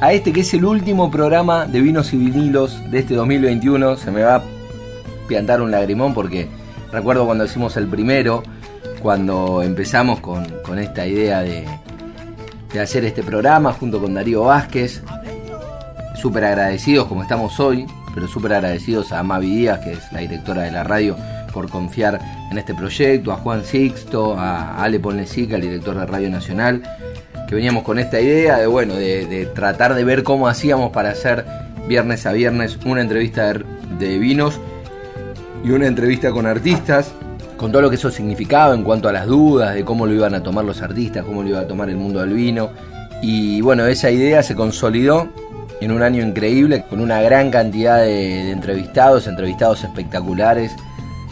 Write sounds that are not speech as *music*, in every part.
a este que es el último programa de vinos y vinilos de este 2021. Se me va a piantar un lagrimón porque recuerdo cuando hicimos el primero, cuando empezamos con, esta idea de, de hacer este programa junto con Darío Vázquez. Súper agradecidos como estamos hoy, pero súper agradecidos a Mavi Díaz, que es la directora de la radio, por confiar en este proyecto, a Juan Sixto, a Ale Ponlecica, el director de Radio Nacional, que veníamos con esta idea de, bueno, de, tratar de ver cómo hacíamos para hacer viernes a viernes una entrevista de, vinos y una entrevista con artistas, con todo lo que eso significaba en cuanto a las dudas de cómo lo iban a tomar los artistas, cómo lo iba a tomar el mundo del vino. Y bueno, esa idea se consolidó en un año increíble, con una gran cantidad de entrevistados, entrevistados espectaculares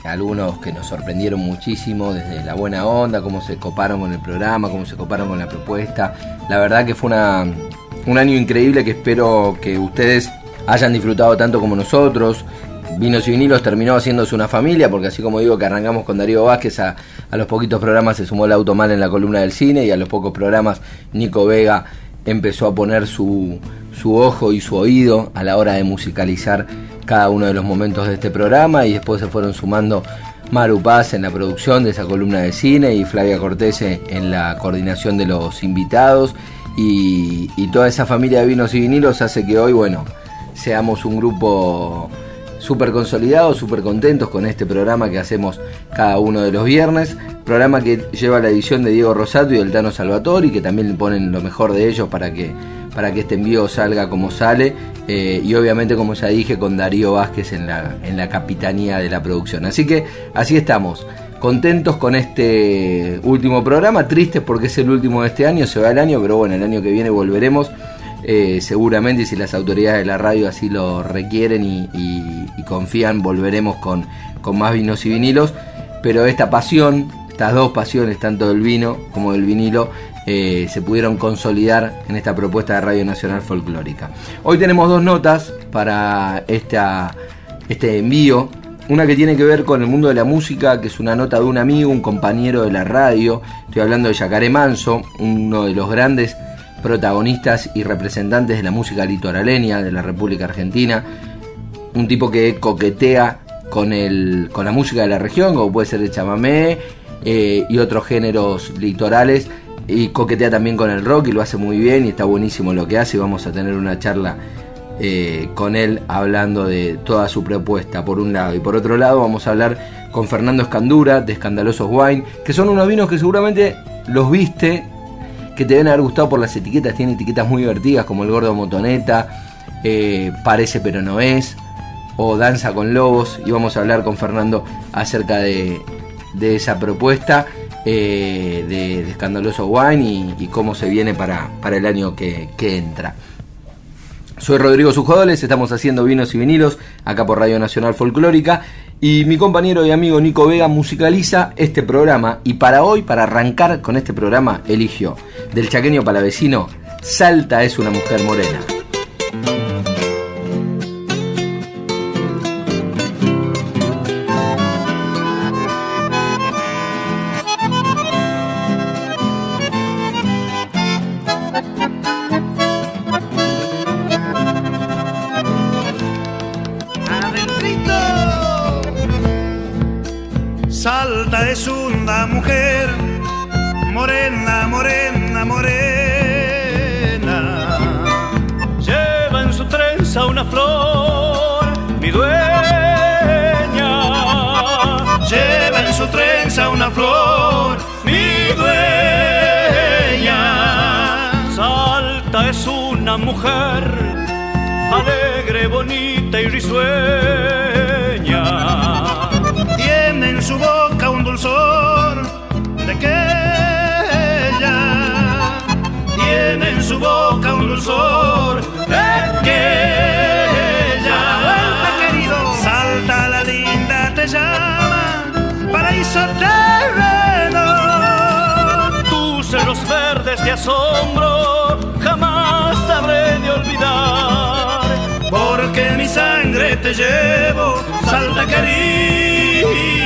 algunos que nos sorprendieron muchísimo desde la buena onda, cómo se coparon con el programa, cómo se coparon con la propuesta. La verdad que fue una, un año increíble que espero que ustedes hayan disfrutado tanto como nosotros. Vinos y vinilos terminó haciéndose una familia, porque así como digo que arrancamos con Darío Vázquez, a, los poquitos programas se sumó el Automal en la columna del cine y a los pocos programas Nico Vega empezó a poner su, su ojo y su oído a la hora de musicalizar cada uno de los momentos de este programa y después se fueron sumando Maru Paz en la producción de esa columna de cine y Flavia Cortese en la coordinación de los invitados. Y, toda esa familia de vinos y vinilos hace que hoy, bueno, seamos un grupo súper consolidado, súper contentos con este programa que hacemos cada uno de los viernes. Programa que lleva la edición de Diego Rosato y del Tano Salvatori, que también ponen lo mejor de ellos para que para que este envío salga como sale eh, y obviamente como ya dije con Darío Vázquez en la, en la capitanía de la producción. Así que así estamos, contentos con este último programa, tristes porque es el último de este año, se va el año, pero bueno, el año que viene volveremos. Eh, seguramente si las autoridades de la radio así lo requieren y, confían, volveremos con, más vinos y vinilos. Pero esta pasión, estas dos pasiones, tanto del vino como del vinilo, eh, se pudieron consolidar en esta propuesta de Radio Nacional Folclórica. Hoy tenemos dos notas para este envío. Una que tiene que ver con el mundo de la música, que es una nota de un amigo, un compañero de la radio. Estoy hablando de Yacaré Manso, uno de los grandes protagonistas y representantes de la música litoraleña de la República Argentina. Un tipo que coquetea con, el, con la música de la región, como puede ser el chamamé eh, y otros géneros litorales y coquetea también con el rock y lo hace muy bien y está buenísimo lo que hace vamos a tener una charla eh, con él hablando de toda su propuesta por un lado y por otro lado vamos a hablar con Fernando Escandura de Escandalosos Wine que son unos vinos que seguramente los viste que te deben haber gustado por las etiquetas tiene etiquetas muy divertidas como el gordo motoneta eh, parece pero no es o danza con lobos y vamos a hablar con Fernando acerca de, de esa propuesta eh, de, Escandaloso Wine y, cómo se viene para, para el año que, entra. Soy Rodrigo Sujodoles, estamos haciendo vinos y vinilos acá por Radio Nacional Folclórica y mi compañero y amigo Nico Vega musicaliza este programa y para hoy, para arrancar con este programa, eligió del chaqueño palavecino, Salta es una mujer morena. swear. Te llevo, salta querida.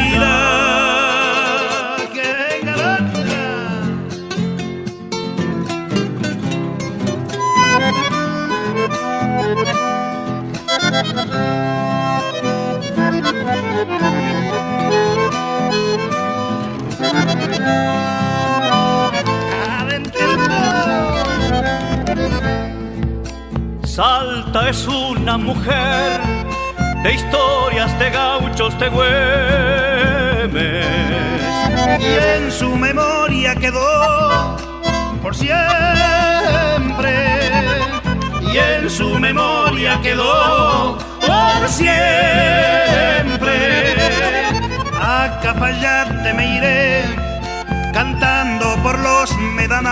Salta es una mujer de historias de gauchos de Güemes. Y en su memoria quedó por siempre. Y en su memoria quedó por siempre. A Capayate me iré cantando por los medanales.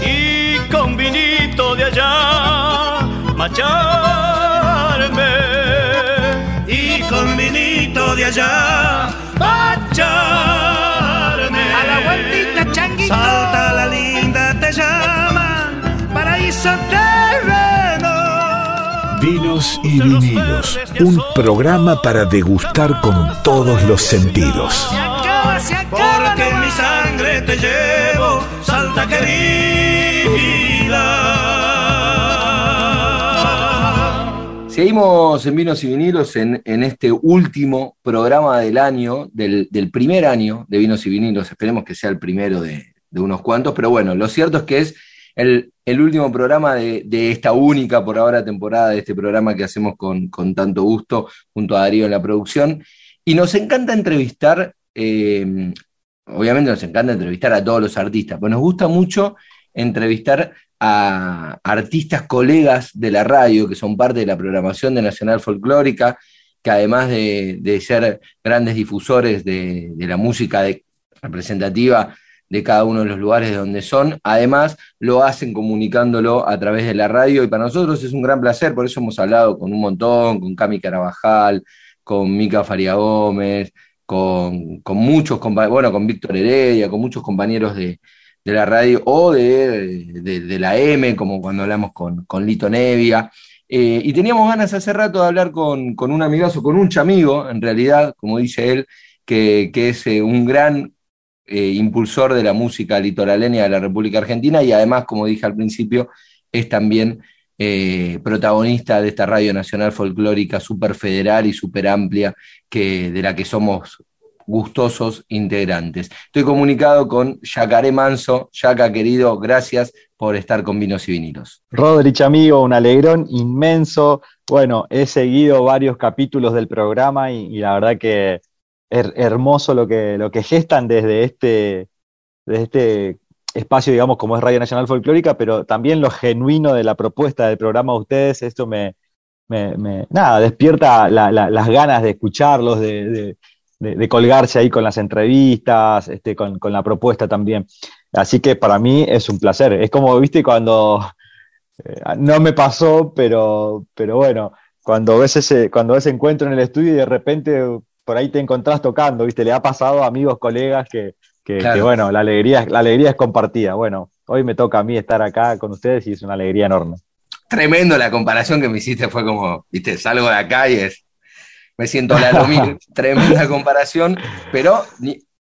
Y con vinito de allá macharme allá macharme. A la vueltita changuito. Salta la linda te llama paraíso terreno. Vinos y vinilos, un programa para degustar con todos los sentidos. Se acaba, se acaba. Porque en mi sangre te llevo, salta querida. Seguimos en Vinos y Vinilos en, este último programa del año, del, primer año de Vinos y Vinilos. Esperemos que sea el primero de, unos cuantos, pero bueno, lo cierto es que es el, último programa de, esta única por ahora temporada de este programa que hacemos con, tanto gusto junto a Darío en la producción. Y nos encanta entrevistar, eh, obviamente nos encanta entrevistar a todos los artistas, pero nos gusta mucho entrevistar a artistas colegas de la radio que son parte de la programación de Nacional Folclórica, que además de, ser grandes difusores de, la música representativa, de cada uno de los lugares de donde son. Además, lo hacen comunicándolo a través de la radio y para nosotros es un gran placer, por eso hemos hablado con un montón, con Cami Carabajal, con Mica Faria Gómez, con, con muchos compañeros, bueno, con Víctor Heredia, con muchos compañeros de, de la radio o de, de, la M, como cuando hablamos con, con Lito Nevia. Eh, y teníamos ganas hace rato de hablar con, con un amigazo, con un chamigo, en realidad, como dice él, que, que es eh, un gran eh, impulsor de la música litoraleña de la República Argentina y además, como dije al principio, es también protagonista de esta radio nacional folclórica súper federal y súper amplia que, de la que somos gustosos integrantes. Estoy comunicado con Yacaré Manso. Yaca, querido, gracias por estar con Vinos y Vinilos. Rodrich, amigo, un alegrón inmenso. Bueno, he seguido varios capítulos del programa y, la verdad que her hermoso lo que, lo que gestan desde este, desde este espacio, digamos, como es Radio Nacional Folclórica, pero también lo genuino de la propuesta del programa de ustedes, esto me, me, me nada, despierta la, la, las ganas de escucharlos, de, de, de, colgarse ahí con las entrevistas, este, con, con, la propuesta también. Así que para mí es un placer. Es como, viste, cuando eh, no me pasó, pero, pero bueno, cuando ves, ese, cuando ves encuentro en el estudio y de repente por ahí te encontrás tocando, ¿viste? Le ha pasado a amigos, colegas que, que, claro. que, bueno, la alegría, la alegría es compartida. Bueno, hoy me toca a mí estar acá con ustedes y es una alegría enorme. Tremendo la comparación que me hiciste, fue como, viste, salgo de acá y es, me siento la Lomir, *laughs* tremenda comparación, pero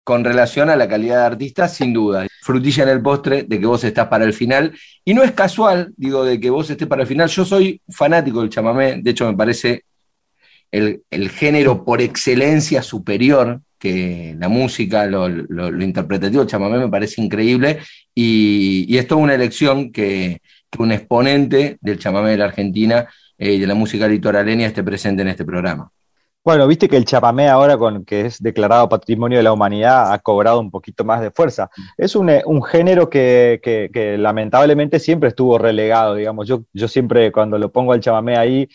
con relación a la calidad de artista, sin duda. Frutilla en el postre de que vos estás para el final. Y no es casual, digo, de que vos estés para el final. Yo soy fanático del chamamé, de hecho me parece el, el, género por excelencia superior que la música, lo, lo, lo, interpretativo, el chamamé me parece increíble y, y es toda una elección que, que, un exponente del chamamé de la Argentina eh, y de la música litoraleña esté presente en este programa. Bueno, viste que el chamamé ahora, con que es declarado Patrimonio de la Humanidad, ha cobrado un poquito más de fuerza. Es un, un género que, lamentablemente siempre estuvo relegado, digamos. Yo, siempre cuando lo pongo al chamamé ahí,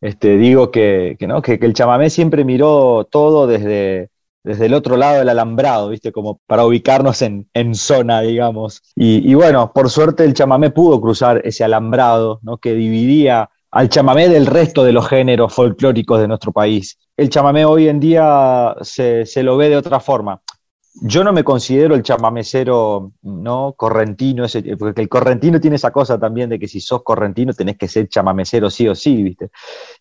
este, digo que, el chamamé siempre miró todo desde, el otro lado del alambrado, ¿viste? Como para ubicarnos en, zona, digamos. Y, y, bueno, por suerte el chamamé pudo cruzar ese alambrado, ¿no? Que dividía al chamamé del resto de los géneros folclóricos de nuestro país. El chamamé hoy en día se, se lo ve de otra forma. yo no me considero el chamamecero no correntino, porque el correntino tiene esa cosa también de que si sos correntino tenés que ser chamamecero sí o sí, ¿viste?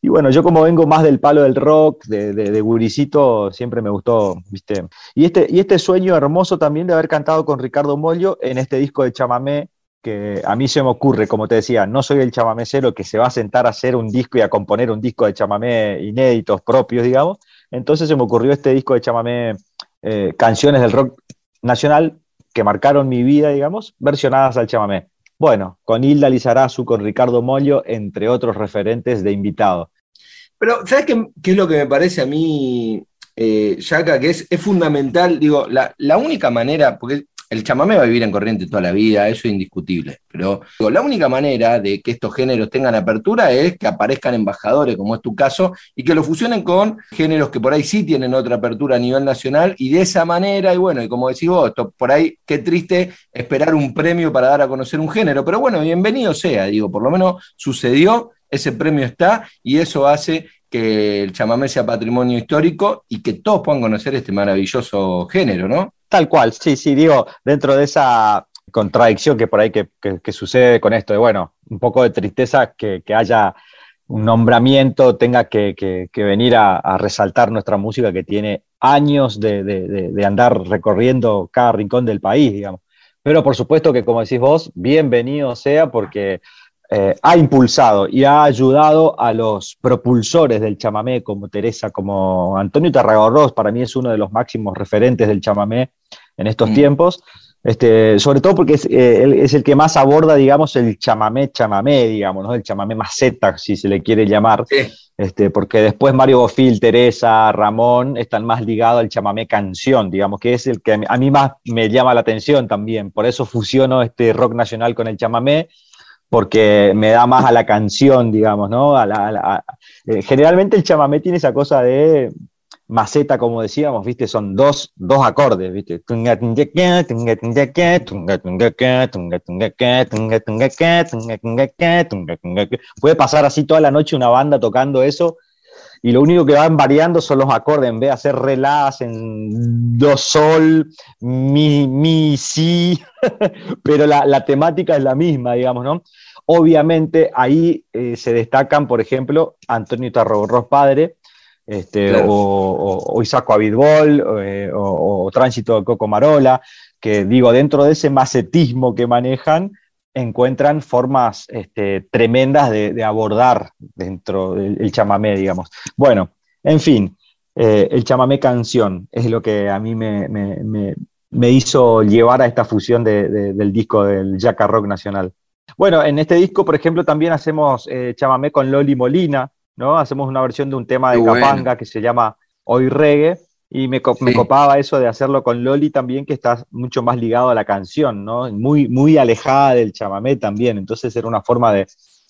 Y bueno, yo como vengo más del palo del rock, de, de, guricito, siempre me gustó, ¿viste? Y este, y este sueño hermoso también de haber cantado con Ricardo Mollo en este disco de chamamé, que a mí se me ocurre, como te decía, no soy el chamamecero que se va a sentar a hacer un disco y a componer un disco de chamamé inéditos propios, digamos. Entonces se me ocurrió este disco de chamamé eh, canciones del rock nacional que marcaron mi vida, digamos, versionadas al chamamé. Bueno, con Hilda Lizarazu, con Ricardo Mollo, entre otros referentes de invitado. Pero, ¿sabes qué, es lo que me parece a mí, eh? Que es, es fundamental, digo, la, la, única manera, porque el chamamé va a vivir en corriente toda la vida, eso es indiscutible. Pero la única manera de que estos géneros tengan apertura es que aparezcan embajadores, como es tu caso, y que lo fusionen con géneros que por ahí sí tienen otra apertura a nivel nacional, y de esa manera, y bueno, y como decís vos, esto, por ahí qué triste esperar un premio para dar a conocer un género, pero bueno, bienvenido sea, digo, por lo menos sucedió, ese premio está, y eso hace que el chamamé sea patrimonio histórico y que todos puedan conocer este maravilloso género, ¿no? Tal cual, sí, sí, digo, dentro de esa contradicción que por ahí que, sucede con esto, de bueno, un poco de tristeza que, haya un nombramiento, tenga que, venir a, resaltar nuestra música que tiene años de, andar recorriendo cada rincón del país, digamos. Pero por supuesto que, como decís vos, bienvenido sea porque eh, ha impulsado y ha ayudado a los propulsores del chamamé, como Teresa, como Antonio Tarragorros, para mí es uno de los máximos referentes del chamamé en estos mm. tiempos. Este, sobre todo porque es, eh, es, el que más aborda, digamos, el chamamé, chamamé, digamos, ¿no? el chamamé maceta, si se le quiere llamar, este, porque después Mario Bofil, Teresa, Ramón están más ligados al chamamé canción, digamos, que es el que a mí más me llama la atención también, por eso fusiono este rock nacional con el chamamé, porque me da más a la canción, digamos, ¿no? Eh, generalmente el chamamé tiene esa cosa de maceta, como decíamos, ¿viste? Son dos, dos acordes, ¿viste? Puede pasar así toda la noche una banda tocando eso y lo único que van variando son los acordes, en vez de hacer relás en do sol, mi, mi, si, *laughs* pero la, la, temática es la misma, digamos, ¿no? Obviamente ahí eh, se destacan, por ejemplo, Antonio Tarragorros padre, este, o, o, Isaco Avidbol, eh, o, Tránsito de Coco Marola, que digo, dentro de ese macetismo que manejan, encuentran formas este, tremendas de, abordar dentro del chamamé, digamos. Bueno, en fin, eh, el chamamé canción es lo que a mí me, hizo llevar a esta fusión del disco del Jaca Rock Nacional. Bueno, en este disco, por ejemplo, también hacemos eh, chamamé con Loli Molina, ¿no? Hacemos una versión de un tema de Capanga que se llama Hoy Reggae, y me, copaba eso de hacerlo con Loli también, que está mucho más ligado a la canción, ¿no? Muy, muy alejada del chamamé también, entonces era una forma de,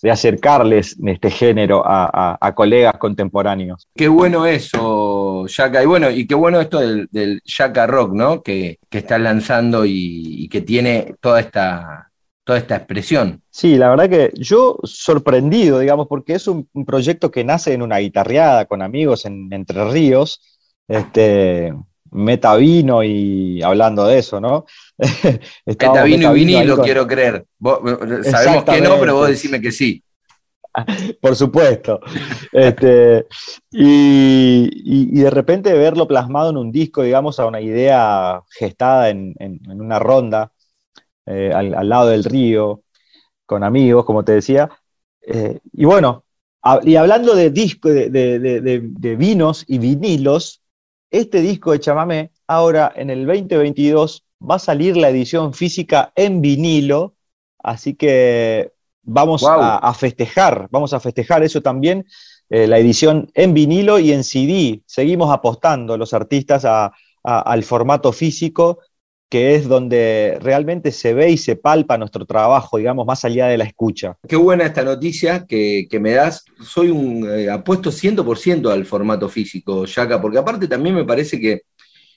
acercarles este género a, colegas contemporáneos. Qué bueno eso, Yaka, y bueno, y qué bueno esto del, del Yaka Rock, ¿no? Que, que está lanzando y que tiene toda esta toda esta expresión. Sí, la verdad que yo sorprendido, digamos, porque es un, proyecto que nace en una guitarreada con amigos en Entre Ríos, este, meta vino y hablando de eso, ¿no? *laughs* meta vino y vinilo, quiero creer. sabemos que no, pero vos decime que sí. *laughs* Por supuesto. Este, y, de repente verlo plasmado en un disco, digamos, a una idea gestada en una ronda, eh, al, lado del río, con amigos, como te decía. Eh, y bueno, y hablando de, disco, de, vinos y vinilos, este disco de chamamé, ahora en el 2022 va a salir la edición física en vinilo, así que vamos a, festejar, vamos a festejar eso también, eh, la edición en vinilo y en CD. Seguimos apostando los artistas al formato físico que es donde realmente se ve y se palpa nuestro trabajo, digamos, más allá de la escucha. Qué buena esta noticia que, me das. Soy un eh, apuesto 100% al formato físico, Yaka, porque aparte también me parece que,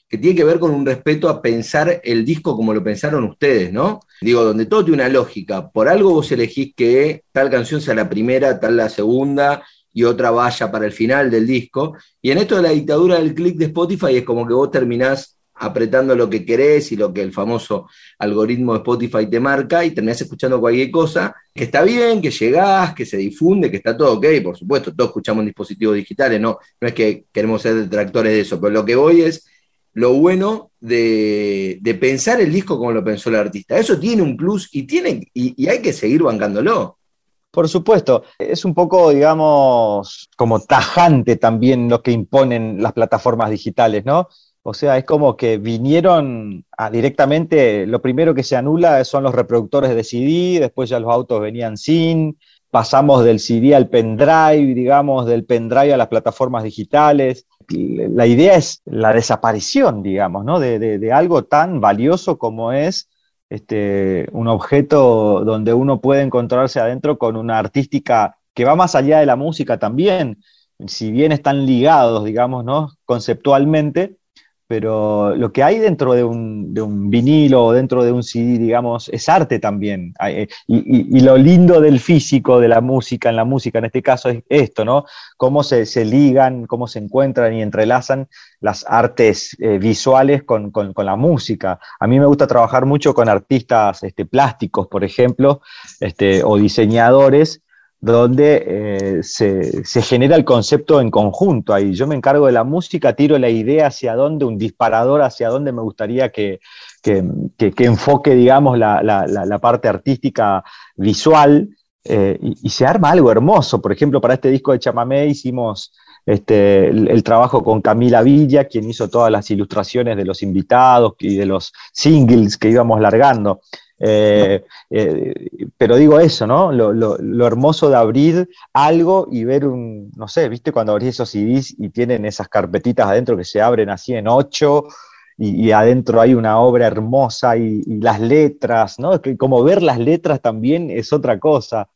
tiene que ver con un respeto a pensar el disco como lo pensaron ustedes, ¿no? Digo, donde todo tiene una lógica. Por algo vos elegís que tal canción sea la primera, tal la segunda, y otra vaya para el final del disco. Y en esto de la dictadura del click de Spotify es como que vos terminás apretando lo que querés y lo que el famoso algoritmo de Spotify te marca y terminás escuchando cualquier cosa, que está bien, que llegás, que se difunde, que está todo ok, por supuesto, todos escuchamos dispositivos digitales, no, no es que queremos ser detractores de eso, pero lo que voy es lo bueno de, pensar el disco como lo pensó el artista. Eso tiene un plus y, tiene, y hay que seguir bancándolo. Por supuesto, es un poco, digamos, como tajante también lo que imponen las plataformas digitales, ¿no? O sea, es como que vinieron directamente, lo primero que se anula son los reproductores de CD, después ya los autos venían sin, pasamos del CD al pendrive, digamos, del pendrive a las plataformas digitales. La idea es la desaparición, digamos, ¿no? de, de algo tan valioso como es este, un objeto donde uno puede encontrarse adentro con una artística que va más allá de la música también, si bien están ligados, digamos, ¿no? conceptualmente, pero lo que hay dentro de un, de un, vinilo o dentro de un CD, digamos, es arte también. Eh, y, lo lindo del físico, de la música, en la música en este caso, es esto, ¿no? Cómo se, ligan, cómo se encuentran y entrelazan las artes eh, visuales con, la música. A mí me gusta trabajar mucho con artistas este, plásticos, por ejemplo, este, o diseñadores, donde eh, se, genera el concepto en conjunto ahí. Yo me encargo de la música, tiro la idea hacia dónde, un disparador hacia dónde me gustaría que, enfoque, digamos, la, parte artística visual, eh, y, se arma algo hermoso. Por ejemplo, para este disco de Chamamé hicimos este, el, trabajo con Camila Villa, quien hizo todas las ilustraciones de los invitados y de los singles que íbamos largando. Eh, eh, pero digo eso, ¿no? Lo, hermoso de abrir algo y ver un, no sé, ¿viste? Cuando abrís esos CDs y tienen esas carpetitas adentro que se abren así en ocho y, adentro hay una obra hermosa y, las letras, ¿no? Como ver las letras también es otra cosa.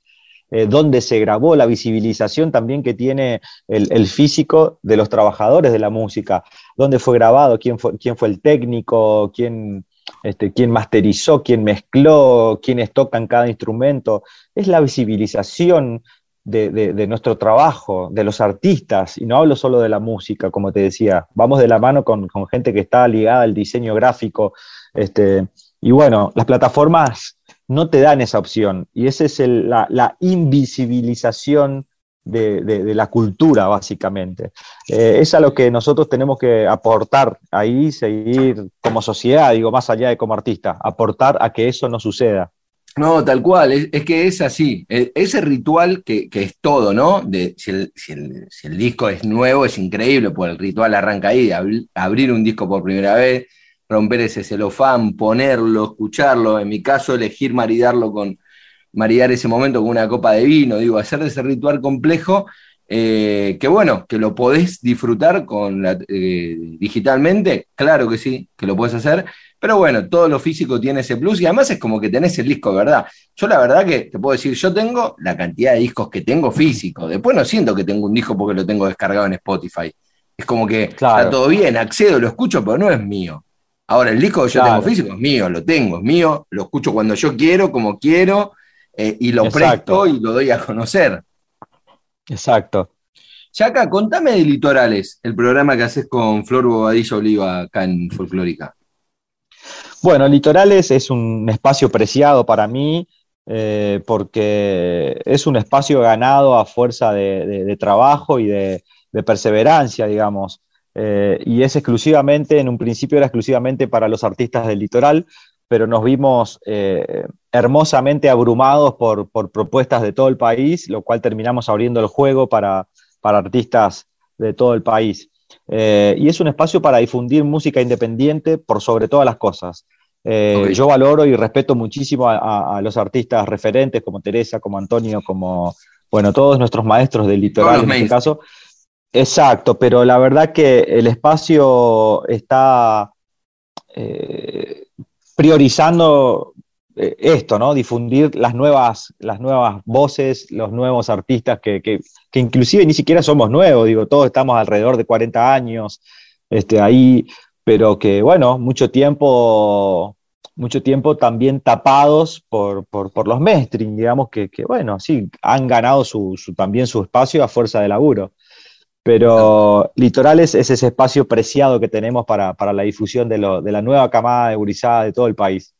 Eh, dónde se grabó, la visibilización también que tiene el, físico de los trabajadores de la música, dónde fue grabado, quién fue, quién fue el técnico, quién, este, quién masterizó, quién mezcló, quiénes tocan cada instrumento. Es la visibilización de, nuestro trabajo, de los artistas, y no hablo solo de la música, como te decía, vamos de la mano con, gente que está ligada al diseño gráfico, este, y bueno, las plataformas no te dan esa opción, y esa es la, la invisibilización de, la cultura, básicamente. Eh, es a lo que nosotros tenemos que aportar ahí, seguir como sociedad, digo, más allá de como artista, aportar a que eso no suceda. No, tal cual, es, que es así. E, ese ritual que, es todo, ¿no? De, si, el, disco es nuevo, es increíble, pues el ritual arranca ahí, de abrir un disco por primera vez, romper ese celofán, ponerlo, escucharlo, en mi caso elegir maridarlo con, maridar ese momento con una copa de vino, digo, hacer ese ritual complejo, eh, que bueno, que lo podés disfrutar con eh, digitalmente, claro que sí, que lo puedes hacer, pero bueno, todo lo físico tiene ese plus y además es como que tenés el disco, ¿verdad? Yo la verdad que te puedo decir, yo tengo la cantidad de discos que tengo físico, después no siento que tengo un disco porque lo tengo descargado en Spotify. Es como que está todo bien, accedo, lo escucho, pero no es mío. Ahora, el disco que yo tengo físico es mío, lo tengo, es mío, lo escucho cuando yo quiero, como quiero, eh, y lo presto y lo doy a conocer. Exacto. Chaca, contame de Litorales, el programa que haces con Flor Bobadilla Oliva acá en Folclórica. Bueno, Litorales es un espacio preciado para mí eh, porque es un espacio ganado a fuerza de, trabajo y de, perseverancia, digamos. Eh, y es exclusivamente, en un principio era exclusivamente para los artistas del litoral, pero nos vimos eh, hermosamente abrumados por, propuestas de todo el país, lo cual terminamos abriendo el juego para, artistas de todo el país. Eh, y es un espacio para difundir música independiente por sobre todas las cosas. Eh, yo valoro y respeto muchísimo a, los artistas referentes como Teresa, como Antonio, como, bueno, todos nuestros maestros del litoral en este caso. Exacto, pero la verdad que el espacio está priorizando eh, esto, ¿no? Difundir las nuevas, las nuevas voces, los nuevos artistas que, que, inclusive ni siquiera somos nuevos, digo, todos estamos alrededor de 40 años este, ahí, pero que bueno, mucho tiempo, mucho tiempo también tapados por, los mainstream, digamos que, bueno, sí, han ganado su, también su espacio a fuerza de laburo. Pero Litorales es ese espacio preciado que tenemos para, la difusión de, la nueva camada de gurizada de todo el país.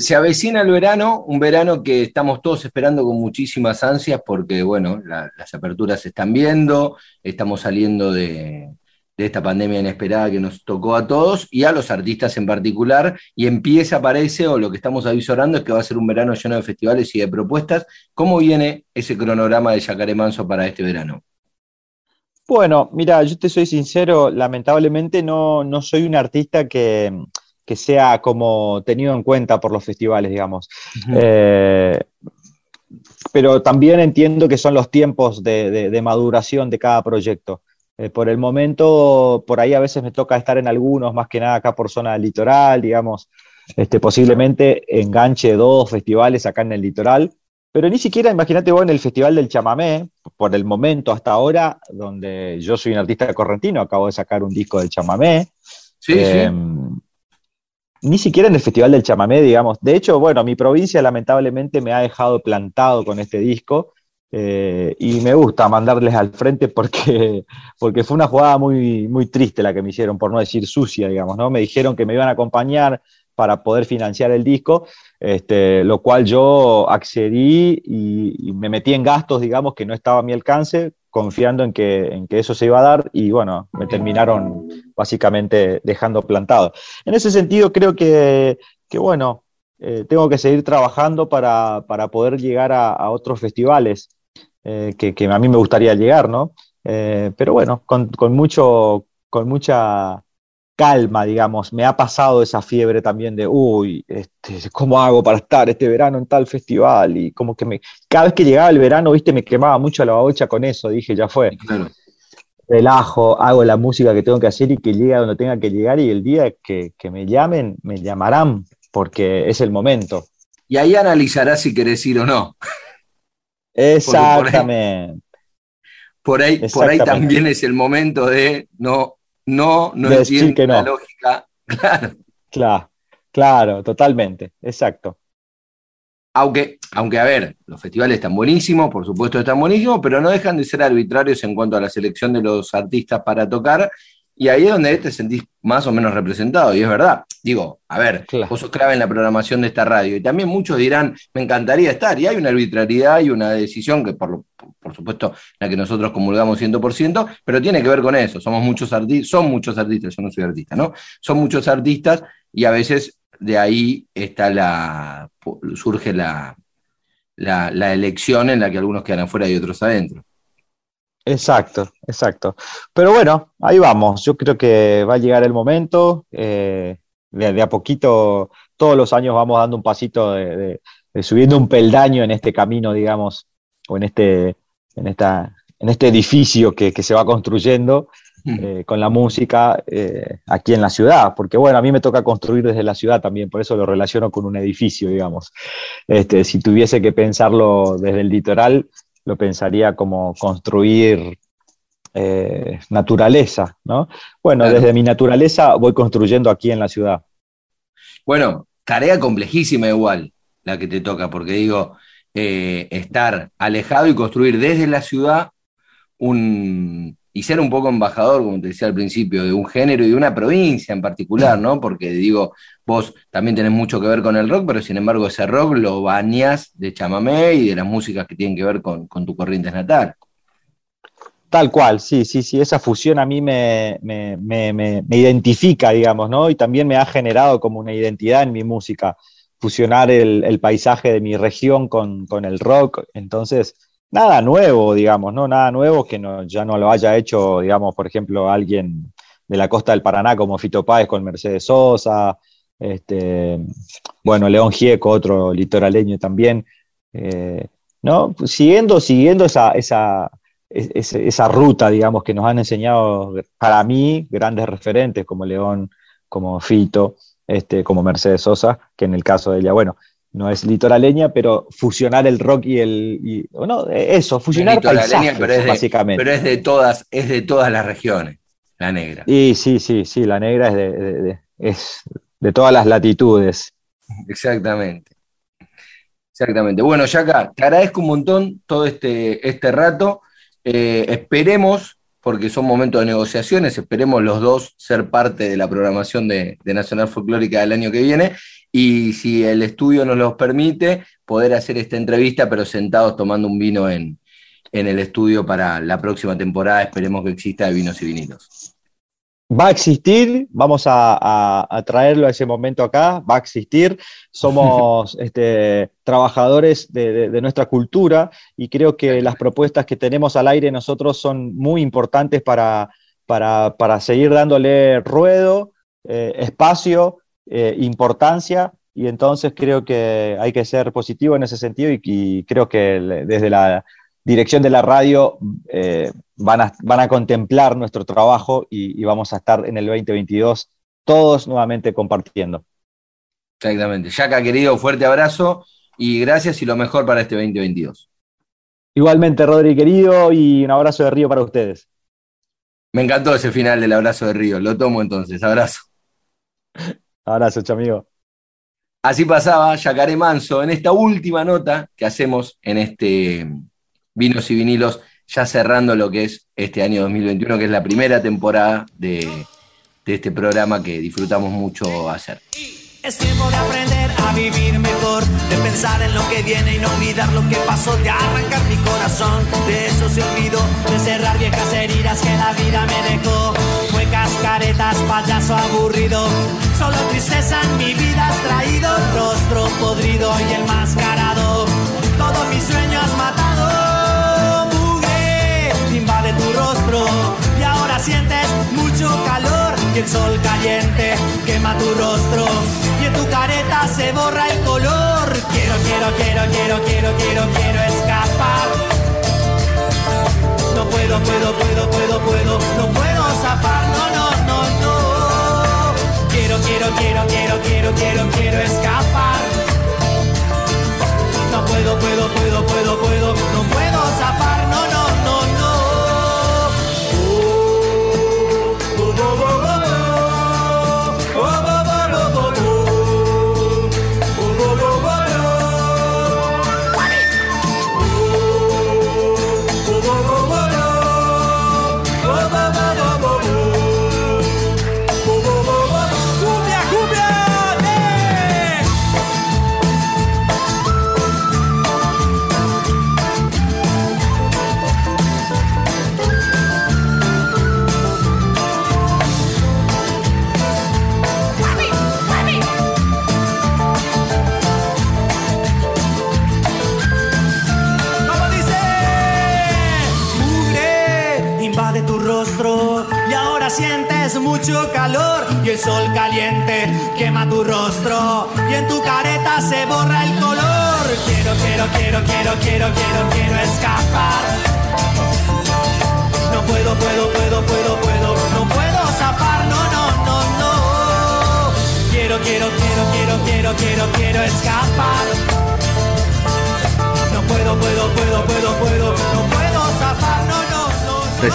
Se avecina el verano, un verano que estamos todos esperando con muchísimas ansias porque, bueno, las aperturas se están viendo, estamos saliendo de, esta pandemia inesperada que nos tocó a todos y a los artistas en particular, y empieza, parece, o lo que estamos avisorando es que va a ser un verano lleno de festivales y de propuestas. ¿Cómo viene ese cronograma de Yacaré Manso para este verano? Bueno, mira, yo te soy sincero, lamentablemente no, no soy un artista que, sea como tenido en cuenta por los festivales, digamos. Eh, pero también entiendo que son los tiempos de maduración de cada proyecto. Eh, por el momento, por ahí a veces me toca estar en algunos, más que nada acá por zona del litoral, digamos, este, posiblemente enganche dos festivales acá en el litoral, pero ni siquiera, imagínate vos en el Festival del Chamamé, por el momento hasta ahora, donde yo soy un artista correntino, acabo de sacar un disco del Chamamé. Sí, sí. Ni siquiera en el Festival del Chamamé, digamos. De hecho, bueno, mi provincia lamentablemente me ha dejado plantado con este disco eh, y me gusta mandarles al frente porque, *laughs* porque fue una jugada muy, muy triste la que me hicieron, por no decir sucia, digamos, ¿no? Me dijeron que me iban a acompañar para poder financiar el disco, este, lo cual yo accedí y, me metí en gastos, digamos, que no estaba a mi alcance, confiando en que, en que eso se iba a dar y bueno, me terminaron básicamente dejando plantado. En ese sentido, creo que, que bueno, eh, tengo que seguir trabajando para, para poder llegar a, a otros festivales. Eh, que, a mí me gustaría llegar, ¿no? Eh, pero bueno, con, mucho, con mucha calma, digamos, me ha pasado esa fiebre también de, uy, este, ¿cómo hago para estar este verano en tal festival? Y como que me, cada vez que llegaba el verano, viste, me quemaba mucho la babocha con eso, dije, ya fue. Relajo, hago la música que tengo que hacer y que llegue a donde tenga que llegar y el día que, que me llamen, me llamarán, porque es el momento. Y ahí analizarás si querés ir o no. Exactamente. Por ahí, por ahí, también es el momento de no, no, no entiendo la lógica. *laughs* Claro. claro. totalmente, exacto. Aunque, aunque, a ver, los festivales están buenísimos, por supuesto están buenísimos, pero no dejan de ser arbitrarios en cuanto a la selección de los artistas para tocar y ahí es donde te sentís más o menos representado, y es verdad. Digo, a ver, vos sos clave en la programación de esta radio, y también muchos dirán, me encantaría estar, y hay una arbitrariedad y una decisión que, por, por supuesto, la que nosotros comulgamos 100%, pero tiene que ver con eso. Somos muchos artistas, son muchos artistas, yo no soy artista, ¿no? Son muchos artistas, y a veces de ahí está la, surge la, la, la elección en la que algunos quedan afuera y otros adentro. Exacto, exacto. Pero bueno, ahí vamos. Yo creo que va a llegar el momento. Eh, de, a poquito, todos los años vamos dando un pasito de, subiendo un peldaño en este camino, digamos, o en este, en esta, en este edificio que, se va construyendo eh, con la música eh, aquí en la ciudad. Porque bueno, a mí me toca construir desde la ciudad también, por eso lo relaciono con un edificio, digamos. Este, si tuviese que pensarlo desde el litoral, lo pensaría como construir eh, naturaleza, ¿no? Bueno, desde mi naturaleza voy construyendo aquí en la ciudad. Bueno, tarea complejísima igual la que te toca, porque digo, eh, estar alejado y construir desde la ciudad un, y ser un poco embajador, como te decía al principio, de un género y de una provincia en particular, ¿no? Porque digo, vos también tenés mucho que ver con el rock, pero sin embargo ese rock lo bañas de chamamé y de las músicas que tienen que ver con, tu corriente natal. Tal cual, sí, sí, sí, esa fusión a mí me, me, identifica, digamos, ¿no? Y también me ha generado como una identidad en mi música, fusionar el, paisaje de mi región con, con el rock, entonces nada nuevo, digamos, ¿no? Nada nuevo que no, ya no lo haya hecho, digamos, por ejemplo, alguien de la costa del Paraná como Fito Páez con Mercedes Sosa, este, bueno, León Gieco, otro litoraleño también, eh, ¿no? Siguiendo, siguiendo esa, esa, esa, ruta, digamos, que nos han enseñado para mí grandes referentes como León, como Fito, este, como Mercedes Sosa, que en el caso de ella, bueno, no es litoraleña, pero fusionar el rock y el. no, eso, fusionar paisajes, pero es de, básicamente. Pero es de todas, es de todas las regiones, la negra. Y sí, sí, sí, la negra es de, es de todas las latitudes. Exactamente. Exactamente. Bueno, Yaka, te agradezco un montón todo este, este rato. Eh, esperemos, porque son momentos de negociaciones, esperemos los dos ser parte de la programación de, Nacional Folclórica del año que viene y si el estudio nos lo permite, poder hacer esta entrevista, pero sentados tomando un vino en, en el estudio para la próxima temporada. Esperemos que exista de vinos y vinilos va a existir, vamos a, traerlo a ese momento acá, va a existir, somos *laughs* este, trabajadores de, nuestra cultura y creo que las propuestas que tenemos al aire nosotros son muy importantes para, para, seguir dándole ruedo, eh, espacio, eh, importancia. Y entonces creo que hay que ser positivo en ese sentido y creo que desde la, dirección de la radio eh, van, a, van, a, contemplar nuestro trabajo y, vamos a estar en el 2022 todos nuevamente compartiendo. Exactamente. Yaca, querido, fuerte abrazo y gracias y lo mejor para este 2022. Igualmente, Rodri, querido, y un abrazo de Río para ustedes. Me encantó ese final del abrazo de Río. Lo tomo entonces. Abrazo. *laughs* Abrazo, amigo. Así pasaba Yacaré Manso en esta última nota que hacemos en este vinos y vinilos, ya cerrando lo que es este año 2021, que es la primera temporada de, este programa que disfrutamos mucho hacer. Es tiempo de aprender a vivir mejor, de pensar en lo que viene y no olvidar lo que pasó, de arrancar mi corazón, de eso se olvidó, de cerrar viejas heridas que la vida me dejó. Muecas, caretas, payaso aburrido, solo tristeza en mi vida has traído, rostro podrido y el mascarado, todos mis sueños matados invade tu rostro y ahora sientes mucho calor y el sol caliente quema tu rostro y en tu careta se borra el color. Quiero, quiero, quiero, quiero, quiero, quiero, quiero escapar. No puedo, puedo, puedo, puedo, puedo, no puedo zafar, no, no, no, no. Quiero, quiero, quiero, quiero, quiero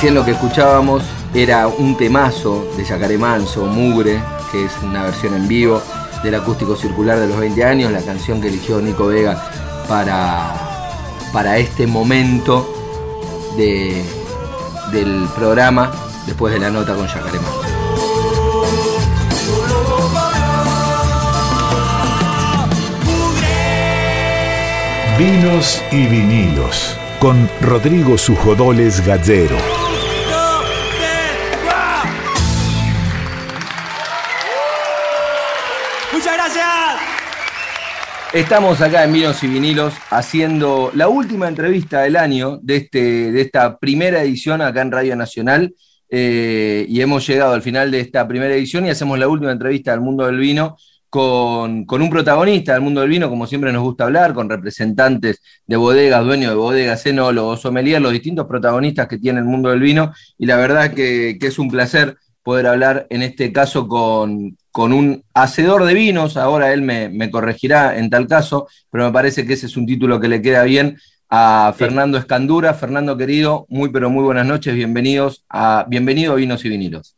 Lo que escuchábamos era un temazo de Yacaré Manso, Mugre, que es una versión en vivo del acústico circular de los 20 años, la canción que eligió Nico Vega para, para este momento del programa después de la nota con Yacaré Manso. Vinos y vinilos con Rodrigo Sujodoles Gallero. Estamos acá en Vinos y Vinilos haciendo la última entrevista del año de, este, de esta primera edición acá en Radio Nacional. Eh, y hemos llegado al final de esta primera edición y hacemos la última entrevista del mundo del vino con, un protagonista del mundo del vino, como siempre nos gusta hablar, con representantes de bodegas, dueños de bodegas, enólogos, sommeliers, los distintos protagonistas que tiene el mundo del vino. Y la verdad que es un placer poder hablar en este caso con, con un hacedor de vinos, ahora él me, corregirá en tal caso, pero me parece que ese es un título que le queda bien a Fernando Escandura. Fernando querido, muy pero muy buenas noches, bienvenidos a Bienvenido a Vinos y Vinilos.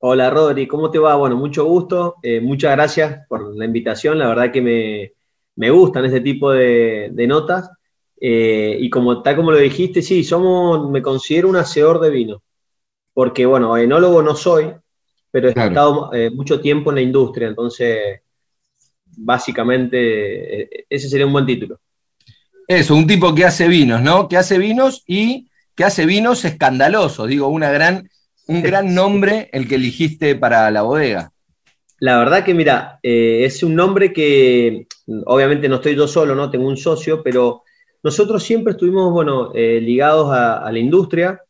Hola Rodri, ¿cómo te va? Bueno, mucho gusto, eh, muchas gracias por la invitación, la verdad que me, gustan este tipo de, notas. Eh, y como tal como lo dijiste, sí, somos, me considero un hacedor de vino. Porque, bueno, enólogo no soy, pero he estado eh, mucho tiempo en la industria, entonces, básicamente, eh, ese sería un buen título. Eso, un tipo que hace vinos, ¿no? Que hace vinos y que hace vinos escandalosos. Digo, una gran, un gran nombre el que eligiste para la bodega. La verdad que, mira, es un nombre que, obviamente no estoy yo solo, ¿no? Tengo un socio, pero nosotros siempre estuvimos, bueno, eh, ligados a, la industria.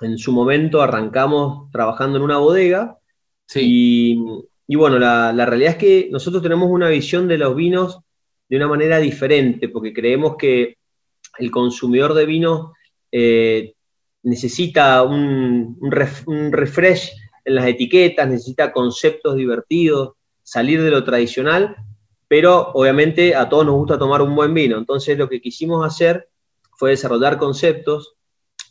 En su momento arrancamos trabajando en una bodega. Y, bueno, la, realidad es que nosotros tenemos una visión de los vinos de una manera diferente, porque creemos que el consumidor de vino eh, necesita un, un refresh en las etiquetas, necesita conceptos divertidos, salir de lo tradicional pero obviamente a todos nos gusta tomar un buen vino. Entonces lo que quisimos hacer fue desarrollar conceptos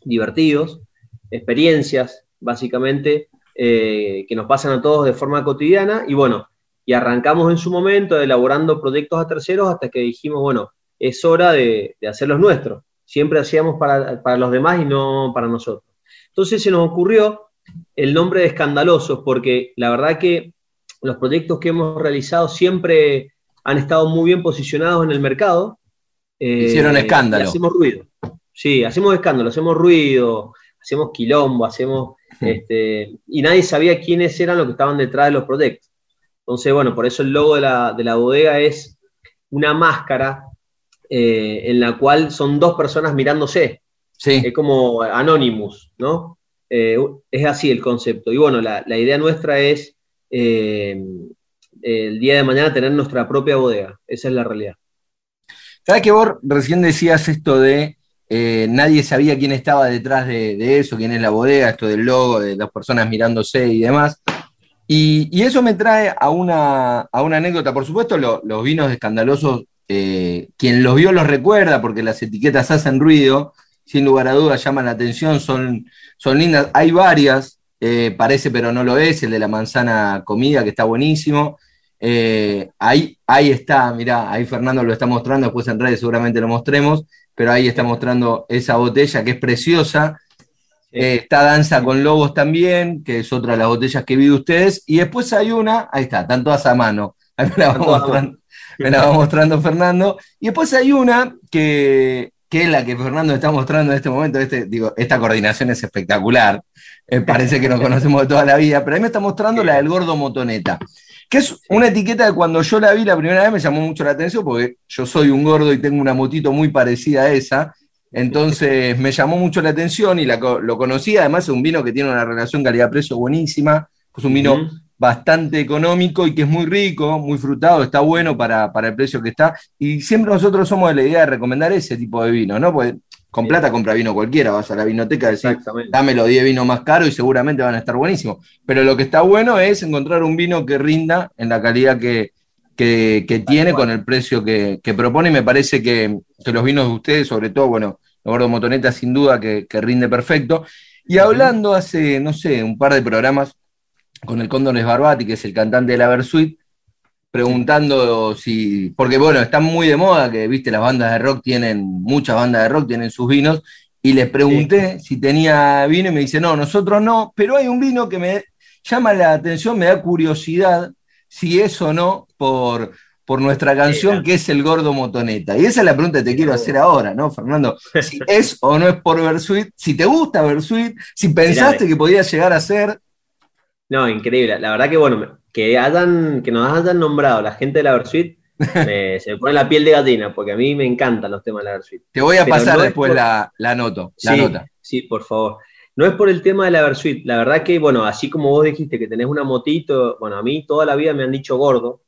divertidos, experiencias, básicamente, eh, que nos pasan a todos de forma cotidiana. Y bueno, y arrancamos en su momento elaborando proyectos a terceros hasta que dijimos, bueno, es hora de, de hacerlos nuestros. Siempre hacíamos para, para, los demás y no para nosotros. Entonces se nos ocurrió el nombre de Escandalosos, porque la verdad que los proyectos que hemos realizado siempre han estado muy bien posicionados en el mercado. Eh, Hicieron escándalo. Hacemos ruido. Sí, hacemos escándalo, hacemos ruido, hacemos quilombo, hacemos. Este, y nadie sabía quiénes eran los que estaban detrás de los proyectos. Entonces, bueno, por eso el logo de la, bodega es una máscara eh, en la cual son dos personas mirándose. Sí. Es como Anonymous, ¿no? Eh, es así el concepto. Y bueno, la, idea nuestra es el día de mañana tener nuestra propia bodega. Esa es la realidad. ¿Sabes que vos recién decías esto de eh, nadie sabía quién estaba detrás de, eso, quién es la bodega, esto del logo, de las personas mirándose y demás? Y, eso me trae a una, anécdota. Por supuesto, los vinos escandalosos, eh, quien los vio los recuerda porque las etiquetas hacen ruido, sin lugar a dudas llaman la atención, son, son lindas. Hay varias, eh, parece pero no lo es, el de la manzana comida, que está buenísimo. Ahí, ahí está, mirá, ahí Fernando lo está mostrando, después en redes seguramente lo mostremos, pero ahí está mostrando esa botella que es preciosa. Eh, está Danza con Lobos también, que es otra de las botellas que vi de ustedes. Y después hay una, ahí está, están todas a mano. *laughs* Ahí me la va mostrando, Fernando. Y después hay una que, es la que Fernando está mostrando en este momento. Este, digo, esta coordinación es espectacular. Eh, parece que nos conocemos de toda la vida, pero ahí me está mostrando la del gordo motoneta. Que es una etiqueta que cuando yo la vi la primera vez me llamó mucho la atención porque yo soy un gordo y tengo una motito muy parecida a esa. Entonces me llamó mucho la atención y lo conocí. Además es un vino que tiene una relación calidad-precio buenísima. Es un vino bastante económico y que es muy rico, muy frutado, está bueno para, para, el precio que está. Y siempre nosotros somos de la idea de recomendar ese tipo de vino, ¿no? Porque con plata compra vino cualquiera, vas a la vinoteca y decís, dame los 10 vinos más caros y seguramente van a estar buenísimos. Pero lo que está bueno es encontrar un vino que rinda en la calidad que, tiene con el precio que, propone. Y me parece que, los vinos de ustedes, sobre todo, bueno, el Gordo Motoneta sin duda que, rinde perfecto. Y hablando hace, no sé, un par de programas con el Cóndor Barbati, que es el cantante de la Versuit, preguntando si, porque bueno, está muy de moda que, viste, las bandas de rock tienen, muchas bandas de rock tienen sus vinos, y les pregunté si tenía vino y me dice, no, nosotros no, pero hay un vino que me llama la atención, me da curiosidad si es o no por, por nuestra canción que es El Gordo Motoneta. Y esa es la pregunta que te quiero hacer ahora, ¿no, Fernando? *laughs* Si es o no es por Versuit, si te gusta Versuit, si pensaste que podía llegar a ser... No, increíble. La verdad que, bueno, que, hayan, que nos hayan nombrado la gente de la Versuit, *laughs* se me pone la piel de gallina, porque a mí me encantan los temas de la Versuit. Te voy a pasar después la, la, noto, la sí, nota. Sí, por favor. No es por el tema de la Versuit, la verdad que, bueno, así como vos dijiste que tenés una motito, bueno, a mí toda la vida me han dicho gordo,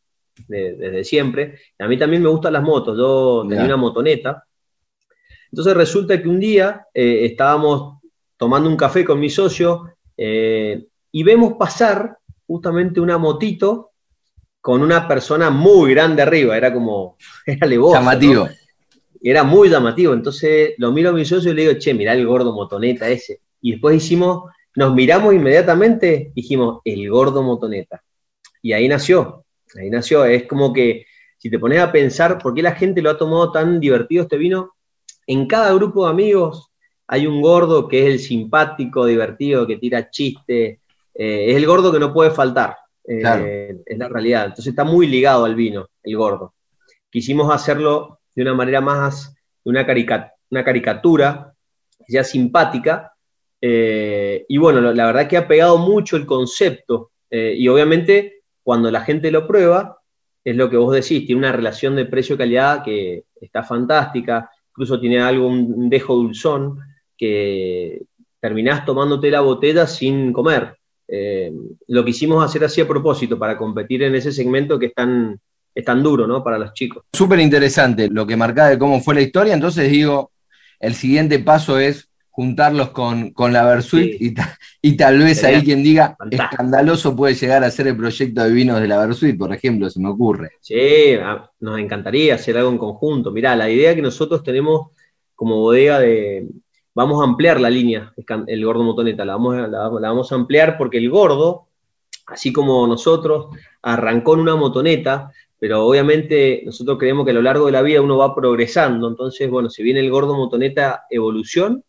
desde siempre, y a mí también me gustan las motos, yo tenía una motoneta. Entonces resulta que un día eh, estábamos tomando un café con mi socio eh, y vemos pasar justamente una motito con una persona muy grande arriba, era como, *laughs* era levoso. Llamativo. Era muy llamativo, entonces lo miro a mi socio y le digo, che, mirá el gordo motoneta ese. Y después hicimos, nos miramos inmediatamente, dijimos, el gordo motoneta. Y ahí nació, ahí nació, es como que si te pones a pensar por qué la gente lo ha tomado tan divertido este vino, en cada grupo de amigos hay un gordo que es el simpático, divertido, que tira chiste, eh, es el gordo que no puede faltar, eh, es la realidad. Entonces está muy ligado al vino, el gordo. Quisimos hacerlo de una manera más, de una, una caricatura, ya simpática, eh, y bueno, la verdad que ha pegado mucho el concepto, y obviamente cuando la gente lo prueba, es lo que vos decís, tiene una relación de precio-calidad que está fantástica, incluso tiene algo, un dejo dulzón, que terminás tomándote la botella sin comer. Eh, lo quisimos hacer así a propósito, para competir en ese segmento que es tan, es tan duro, ¿no? Para los chicos. Súper interesante lo que marcaba de cómo fue la historia, entonces digo, el siguiente paso es juntarlos con, la Versuit y, tal vez ahí quien diga escandaloso puede llegar a ser el proyecto de vinos de la Versuit, por ejemplo, se me ocurre. Sí, nos encantaría hacer algo en conjunto. Mirá, la idea que nosotros tenemos como bodega de, vamos a ampliar la línea, el gordo motoneta, la vamos, la, vamos a ampliar porque el gordo, así como nosotros, arrancó en una motoneta, pero obviamente nosotros creemos que a lo largo de la vida uno va progresando, entonces, bueno, si viene el gordo motoneta evolución,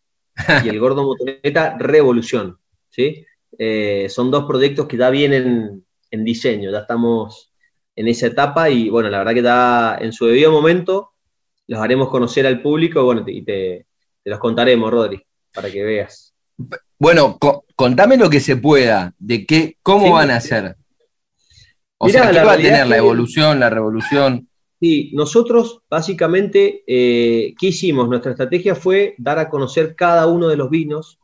y el Gordo Motoneta Revolución. ¿sí? Eh, son dos proyectos que ya vienen en diseño, ya estamos en esa etapa y bueno, la verdad que da en su debido momento los haremos conocer al público bueno, y te, los contaremos, Rodri, para que veas. Bueno, contame lo que se pueda, de qué, cómo van a ser. O sea, ¿qué va a tener la evolución, la revolución? Sí, nosotros básicamente, eh, ¿qué hicimos? Nuestra estrategia fue dar a conocer cada uno de los vinos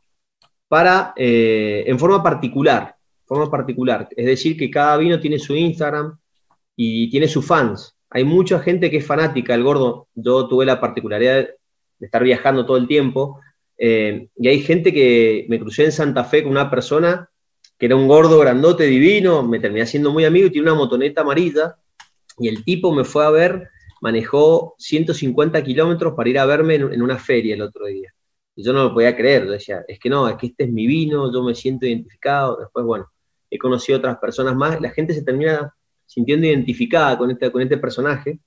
para, eh, en forma particular, forma particular. Es decir, que cada vino tiene su Instagram y tiene sus fans. Hay mucha gente que es fanática del gordo. Yo tuve la particularidad de estar viajando todo el tiempo. Eh, y hay gente que me crucé en Santa Fe con una persona que era un gordo grandote divino, me terminé siendo muy amigo y tiene una motoneta amarilla y el tipo me fue a ver, manejó 150 kilómetros para ir a verme en, una feria el otro día. Y yo no lo podía creer, decía, es que no, es que este es mi vino, yo me siento identificado. Después, bueno, he conocido otras personas más, la gente se termina sintiendo identificada con este, con este personaje,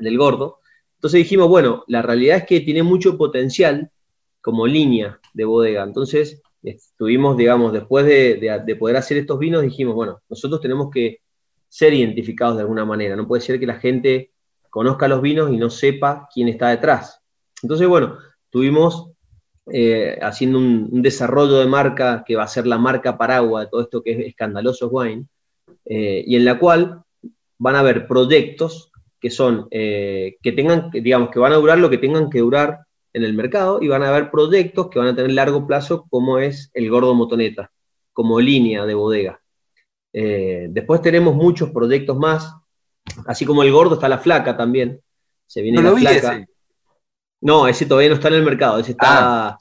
del gordo. Entonces dijimos, bueno, la realidad es que tiene mucho potencial como línea de bodega. Entonces, estuvimos, digamos, después de, de poder hacer estos vinos, dijimos, bueno, nosotros tenemos que ser identificados de alguna manera. No puede ser que la gente conozca los vinos y no sepa quién está detrás. Entonces, bueno, estuvimos eh, haciendo un, desarrollo de marca que va a ser la marca paraguas de todo esto que es Escandaloso Wine, eh, y en la cual van a haber proyectos que son, eh, que tengan, digamos, que van a durar lo que tengan que durar en el mercado, y van a haber proyectos que van a tener largo plazo, como es el Gordo Motoneta, como línea de bodega. Eh, después tenemos muchos proyectos más, así como el gordo está la flaca también. Se viene la flaca. No, ese todavía no está en el mercado. Ese está. Ah.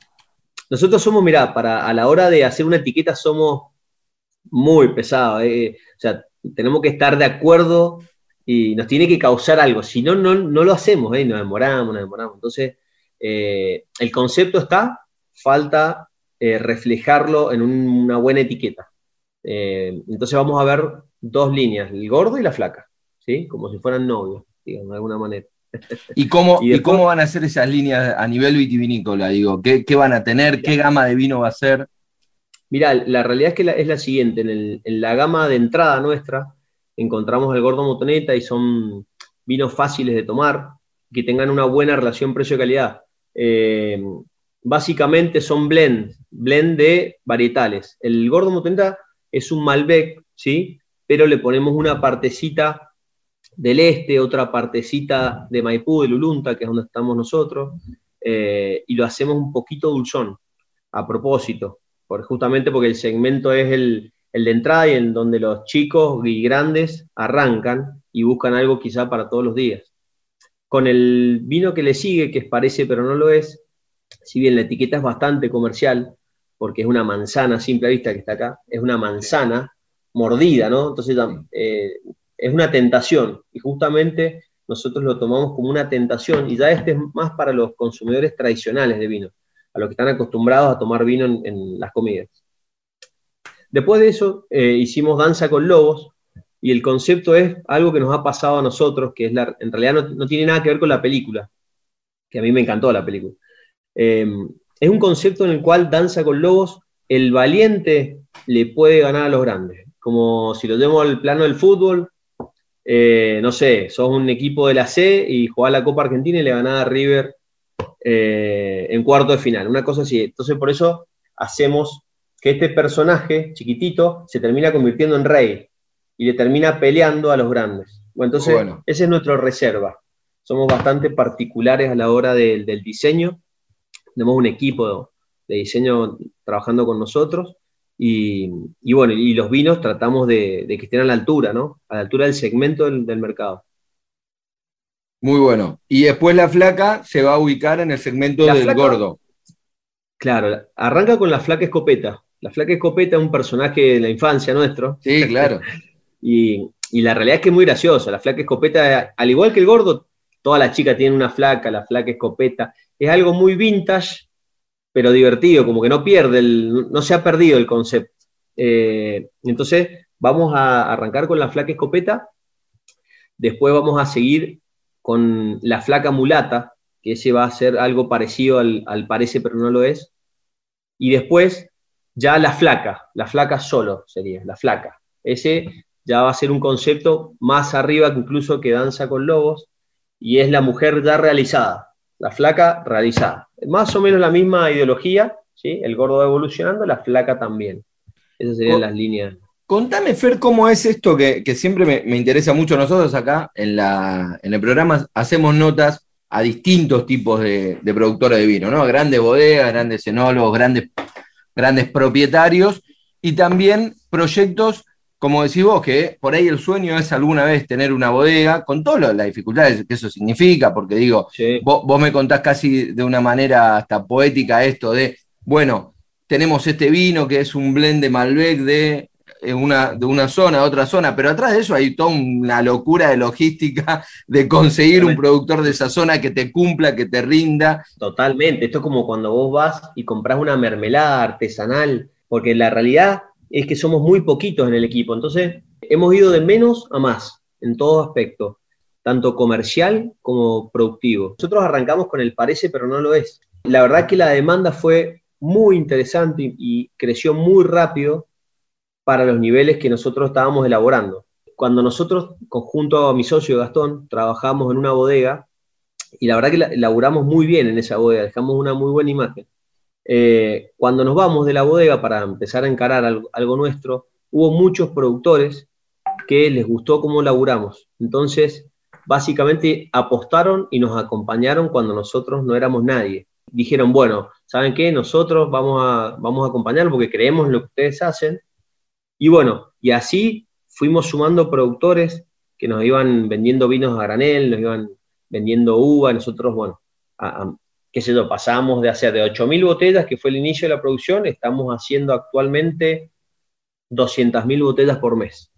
Nosotros somos, mirá, para a la hora de hacer una etiqueta somos muy pesados. Eh. O sea, tenemos que estar de acuerdo y nos tiene que causar algo. Si no, no, lo hacemos, ¿eh? nos demoramos, nos demoramos. Entonces, el concepto está, falta reflejarlo en una buena etiqueta. Eh, entonces vamos a ver dos líneas, el gordo y la flaca, ¿sí? Como si fueran novios, digamos, de alguna manera. *laughs* ¿Y cómo, y, cómo van a ser esas líneas a nivel vitivinícola? Digo, ¿qué, van a tener? ¿Qué gama de vino va a ser? Mirá, la realidad es que es la siguiente, en, la gama de entrada nuestra encontramos el gordo motoneta y son vinos fáciles de tomar, que tengan una buena relación precio-calidad. Eh, básicamente son blend, blend de varietales. El gordo motoneta es un Malbec, ¿sí? Pero le ponemos una partecita del este, otra partecita de Maipú, de Lulunta, que es donde estamos nosotros, eh, y lo hacemos un poquito dulzón, a propósito, justamente porque el segmento es el, de entrada y en donde los chicos y grandes arrancan y buscan algo quizá para todos los días. Con el vino que le sigue, que es parece pero no lo es, si bien la etiqueta es bastante comercial, porque es una manzana simple vista que está acá, es una manzana mordida, ¿no? Entonces eh, es una tentación y justamente nosotros lo tomamos como una tentación y ya este es más para los consumidores tradicionales de vino, a los que están acostumbrados a tomar vino en, las comidas. Después de eso eh, hicimos Danza con Lobos y el concepto es algo que nos ha pasado a nosotros, que es la, en realidad no, tiene nada que ver con la película, que a mí me encantó la película. Eh, es un concepto en el cual Danza con Lobos, el valiente le puede ganar a los grandes. Como si lo tenemos al plano del fútbol, eh, no sé, sos un equipo de la C y jugás la Copa Argentina y le ganás a River eh, en cuarto de final, una cosa así. Entonces, por eso hacemos que este personaje chiquitito se termina convirtiendo en rey y le termina peleando a los grandes. Bueno, entonces, ese es nuestro reserva. Somos bastante particulares a la hora del diseño. Tenemos un equipo de diseño trabajando con nosotros y, bueno, y los vinos tratamos de, que estén a la altura, ¿no? A la altura del segmento del, mercado. Muy bueno. Y después la flaca se va a ubicar en el segmento del gordo. Claro, arranca con la flaca escopeta. La flaca escopeta es un personaje de la infancia nuestro. Sí, *laughs* claro. y, la realidad es que es muy graciosa. La flaca escopeta, al igual que el gordo, toda la chica tiene una flaca, la flaca escopeta. Es algo muy vintage, pero divertido, como que no pierde, el, no se ha perdido el concepto. Eh, entonces, vamos a arrancar con la flaca escopeta, después vamos a seguir con la flaca mulata, que ese va a ser algo parecido al, parece, pero no lo es, y después ya la flaca, la flaca solo sería, la flaca. Ese ya va a ser un concepto más arriba que incluso que danza con lobos, y es la mujer ya realizada, la flaca realizada. Más o menos la misma ideología, ¿sí? El gordo va evolucionando, la flaca también. Esas serían las líneas. Contame, Fer, cómo es esto que, siempre me, interesa mucho. Nosotros acá en, la, en el programa hacemos notas a distintos tipos de, productores de vino, ¿no? Grandes bodegas, grandes enólogos, grandes, grandes propietarios y también proyectos como decís vos, que por ahí el sueño es alguna vez tener una bodega, con todas las dificultades que eso significa, porque digo, vos, me contás casi de una manera hasta poética esto de, bueno, tenemos este vino que es un blend de Malbec de una, de una zona a otra zona, pero atrás de eso hay toda una locura de logística de conseguir un productor de esa zona que te cumpla, que te rinda. Totalmente, esto es como cuando vos vas y compras una mermelada artesanal, porque la realidad es que somos muy poquitos en el equipo. Entonces, hemos ido de menos a más en todo aspecto, tanto comercial como productivo. Nosotros arrancamos con el parece, pero no lo es. La verdad que la demanda fue muy interesante y creció muy rápido para los niveles que nosotros estábamos elaborando. Cuando nosotros, junto a mi socio Gastón, trabajamos en una bodega, y la verdad que elaboramos muy bien en esa bodega, dejamos una muy buena imagen. Eh, cuando nos vamos de la bodega para empezar a encarar algo, nuestro, hubo muchos productores que les gustó cómo laburamos. Entonces, básicamente apostaron y nos acompañaron cuando nosotros no éramos nadie. Dijeron, bueno, ¿saben qué? Nosotros vamos a, vamos a acompañar porque creemos lo que ustedes hacen. Y bueno, y así fuimos sumando productores que nos iban vendiendo vinos a granel, nos iban vendiendo uva, nosotros, bueno, a, qué sé yo, pasamos de hacer de 8.000 botellas, que fue el inicio de la producción, estamos haciendo actualmente 200.000 botellas por mes.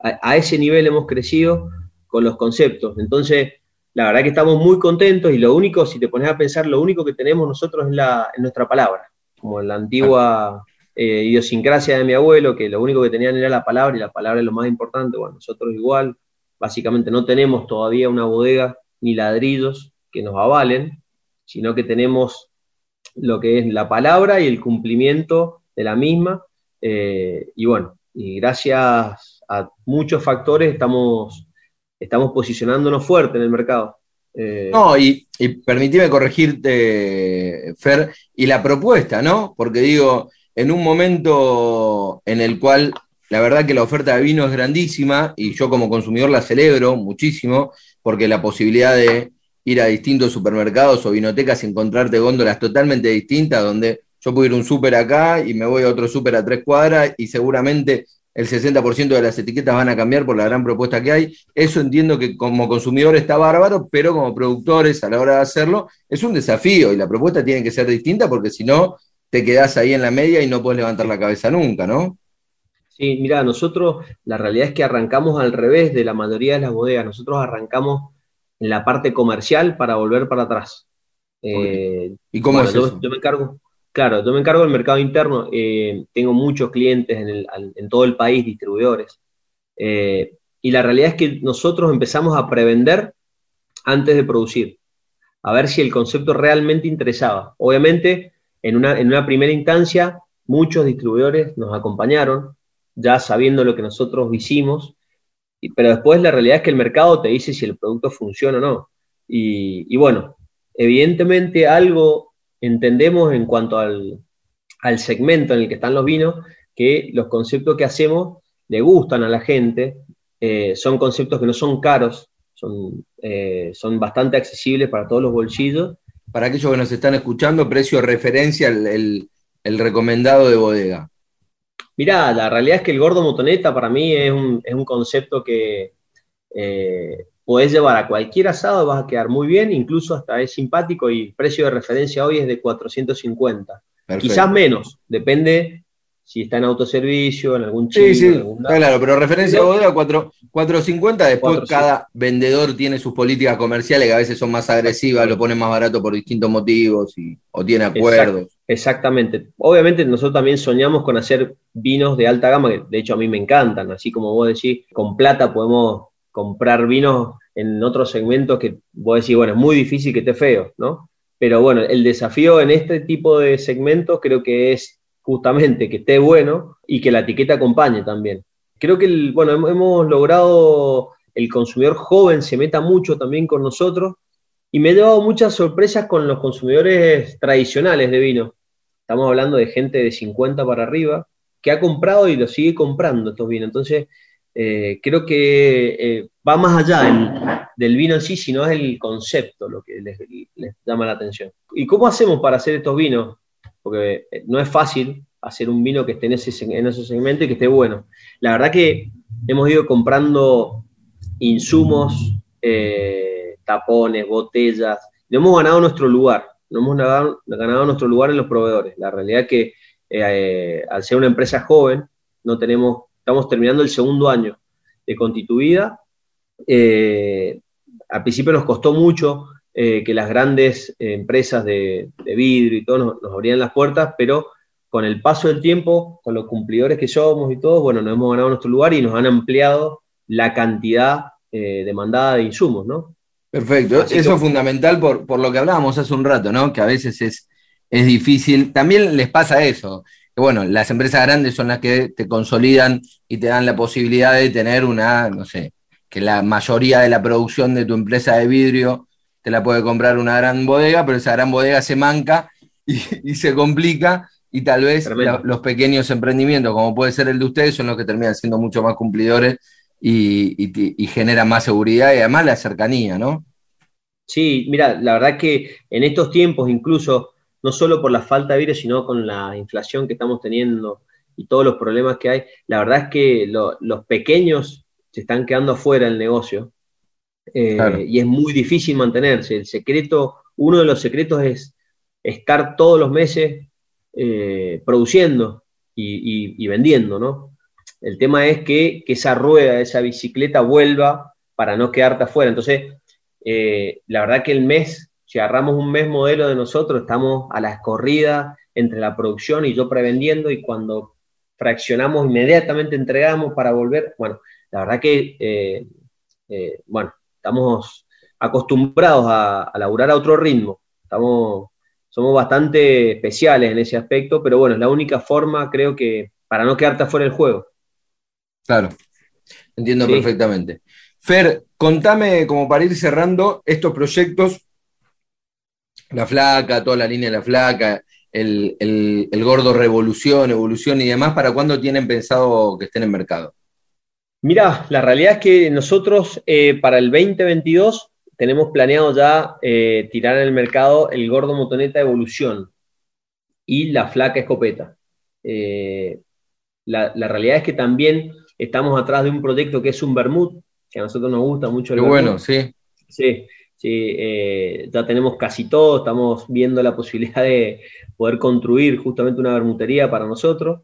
A, ese nivel hemos crecido con los conceptos. Entonces, la verdad que estamos muy contentos y lo único, si te pones a pensar, lo único que tenemos nosotros es, la, nuestra palabra, como en la antigua eh, idiosincrasia de mi abuelo, que lo único que tenían era la palabra y la palabra es lo más importante. Bueno, nosotros igual, básicamente no tenemos todavía una bodega ni ladrillos que nos avalen, sino que tenemos lo que es la palabra y el cumplimiento de la misma. Eh, y bueno, y gracias a muchos factores estamos, estamos posicionándonos fuerte en el mercado. Eh, no, y, y corregirte, Fer, y la propuesta, ¿no? Porque digo, en un momento en el cual la verdad que la oferta de vino es grandísima y yo como consumidor la celebro muchísimo porque la posibilidad de ir a distintos supermercados o vinotecas y encontrarte góndolas totalmente distintas, donde yo puedo ir un súper acá y me voy a otro súper a tres cuadras y seguramente el 60% de las etiquetas van a cambiar por la gran propuesta que hay. Eso entiendo que como consumidor está bárbaro, pero como productores a la hora de hacerlo es un desafío y la propuesta tiene que ser distinta porque si no te quedás ahí en la media y no puedes levantar la cabeza nunca, ¿no? Sí, mira, nosotros la realidad es que arrancamos al revés de la mayoría de las bodegas. Nosotros arrancamos en la parte comercial para volver para atrás. Eh, ¿Y cómo es yo, me encargo, claro, yo me encargo del mercado interno. Eh, tengo muchos clientes en, todo el país, distribuidores. Eh, y la realidad es que nosotros empezamos a prevender antes de producir. a ver si el concepto realmente interesaba. Obviamente, en una, en una primera instancia, muchos distribuidores nos acompañaron, ya sabiendo lo que nosotros hicimos, pero después la realidad es que el mercado te dice si el producto funciona o no. Y, bueno, evidentemente algo entendemos en cuanto al, al segmento en el que están los vinos, que los conceptos que hacemos le gustan a la gente, eh, son conceptos que no son caros, son, eh, son bastante accesibles para todos los bolsillos. Para aquellos que nos están escuchando, precio de referencia, el, el, recomendado de bodega. Mirá, la realidad es que el gordo motoneta para mí es un, es un concepto que eh, podés llevar a cualquier asado, vas a quedar muy bien, incluso hasta es simpático y el precio de referencia hoy es de 450. Quizás menos, depende si está en autoservicio, en algún chino. Sí, sí, claro, pero referencia a bodega 450, después cada vendedor tiene sus políticas comerciales que a veces son más agresivas, lo ponen más barato por distintos motivos y, o tiene acuerdos. exactamente. Obviamente nosotros también soñamos con hacer vinos de alta gama, que de hecho a mí me encantan, así como vos decís, con plata podemos comprar vinos en otros segmentos que vos decís, bueno, es muy difícil que esté feo, ¿no? Pero bueno, el desafío en este tipo de segmentos creo que es justamente que esté bueno y que la etiqueta acompañe también. Creo que, bueno, hemos logrado el consumidor joven se meta mucho también con nosotros y me he dado muchas sorpresas con los consumidores tradicionales de vino. Estamos hablando de gente de 50 para arriba que ha comprado y lo sigue comprando estos vinos. Entonces, eh, creo que eh, va más allá del vino en sí, sino es el concepto lo que les, llama la atención. ¿Y cómo hacemos para hacer estos vinos? Porque eh, no es fácil hacer un vino que esté en ese, en ese segmento y que esté bueno. La verdad que hemos ido comprando insumos, eh, tapones, botellas, no hemos ganado nuestro lugar, no hemos ganado, nuestro lugar en los proveedores. La realidad es que eh, al ser una empresa joven, no tenemos, estamos terminando el segundo año de constituida. al principio nos costó mucho eh, que las grandes empresas de, vidrio y todo nos, nos, abrían las puertas, pero con el paso del tiempo, con los cumplidores que somos y todo, bueno, nos hemos ganado nuestro lugar y nos han ampliado la cantidad eh, demandada de insumos, ¿no? Perfecto, eso es fundamental por, por, lo que hablábamos hace un rato, ¿no? Que a veces es, es difícil. También les pasa eso, que bueno, las empresas grandes son las que te consolidan y te dan la posibilidad de tener una, no sé, que la mayoría de la producción de tu empresa de vidrio te la puede comprar una gran bodega, pero esa gran bodega se manca y, se complica y tal vez los pequeños emprendimientos, como puede ser el de ustedes, son los que terminan siendo mucho más cumplidores y, generan más seguridad y además la cercanía, ¿no? Sí, mira, la verdad que en estos tiempos, incluso, no solo por la falta de virus, sino con la inflación que estamos teniendo y todos los problemas que hay, la verdad es que los pequeños se están quedando afuera del negocio eh, y es muy difícil mantenerse. El secreto, uno de los secretos es estar todos los meses eh, produciendo y, vendiendo, ¿no? El tema es que, esa rueda, esa bicicleta vuelva para no quedarte afuera. Entonces, eh, la verdad que el mes, si agarramos un mes modelo de nosotros, estamos a la escorrida entre la producción y yo prevendiendo y cuando fraccionamos inmediatamente entregamos para volver. Bueno, la verdad que, bueno, estamos acostumbrados a, a laburar a otro ritmo. Estamos, somos bastante especiales en ese aspecto, pero bueno, es la única forma, creo que, para no quedarte afuera del juego. Claro, entiendo perfectamente. Fer, contame, como para ir cerrando, estos proyectos, la flaca, toda la línea de la flaca, el, el gordo revolución, evolución y demás, ¿para cuándo tienen pensado que estén en mercado? Mira, la realidad es que nosotros eh, para el 2022 tenemos planeado ya eh, tirar en el mercado el gordo motoneta evolución y la flaca escopeta. Eh, la, realidad es que también estamos atrás de un proyecto que es un Bermud, que a nosotros nos gusta mucho. El Qué bueno, sí. Sí, sí ya tenemos casi todo, estamos viendo la posibilidad de poder construir justamente una bermutería para nosotros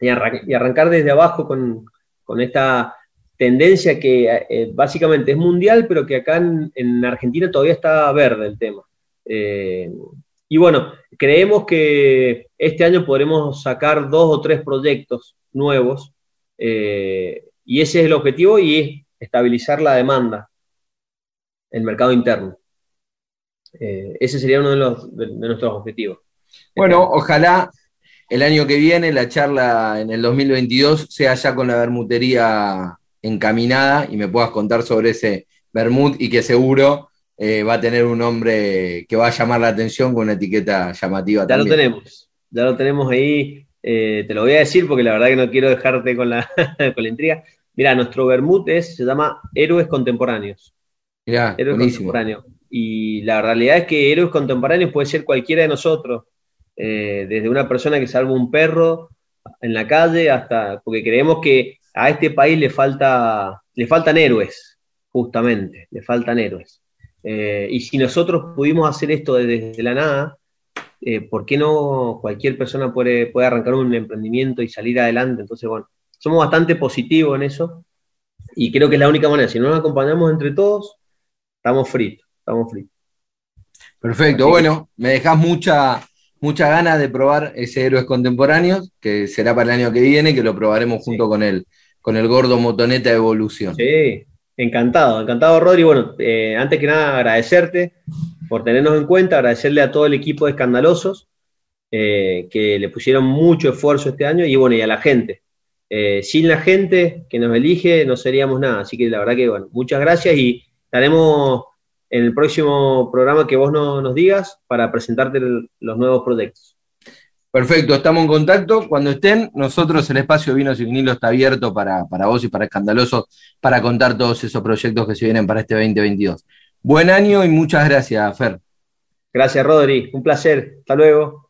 y arrancar desde abajo con, con esta tendencia que eh, básicamente es mundial, pero que acá en, Argentina todavía está verde el tema. Eh, y bueno, creemos que este año podremos sacar dos o tres proyectos nuevos eh, y ese es el objetivo y es estabilizar la demanda, el mercado interno. Ese sería uno de, nuestros objetivos. Bueno, ojalá el año que viene, la charla en el 2022, sea ya con la bermutería encaminada y me puedas contar sobre ese bermud y que seguro eh, va a tener un nombre que va a llamar la atención con una etiqueta llamativa. Ya lo tenemos, ya lo tenemos ahí. Eh, te lo voy a decir porque la verdad que no quiero dejarte con la, *laughs* con la intriga. Mira, nuestro vermut es, se llama Héroes Contemporáneos. Mirá, Héroes Contemporáneos. Y la realidad es que héroes contemporáneos puede ser cualquiera de nosotros, eh, desde una persona que salva un perro en la calle hasta, porque creemos que a este país le, falta, le faltan héroes, justamente, le faltan héroes. Eh, y si nosotros pudimos hacer esto desde, la nada, eh, ¿por qué no cualquier persona puede, puede arrancar un emprendimiento y salir adelante? Entonces, bueno, somos bastante positivos en eso y creo que es la única manera. Si no nos acompañamos entre todos, estamos fritos, estamos fritos. Perfecto, bueno, me dejas mucha, mucha ganas de probar ese Héroes Contemporáneos, que será para el año que viene, que lo probaremos junto con el, con el gordo motoneta evolución. Sí, encantado, encantado, Rodri. Bueno, eh, antes que nada, agradecerte por tenernos en cuenta, agradecerle a todo el equipo de Escandalosos, eh, que le pusieron mucho esfuerzo este año, y bueno, y a la gente. Eh, sin la gente que nos elige no seríamos nada. Así que la verdad que, bueno, muchas gracias y estaremos en el próximo programa que vos nos digas para presentarte los nuevos proyectos. Perfecto, estamos en contacto. Cuando estén, nosotros el espacio Vinos y Vinilo está abierto para, para vos y para Escandaloso para contar todos esos proyectos que se vienen para este 2022. Buen año y muchas gracias, Fer. Gracias, Rodri. Un placer. Hasta luego.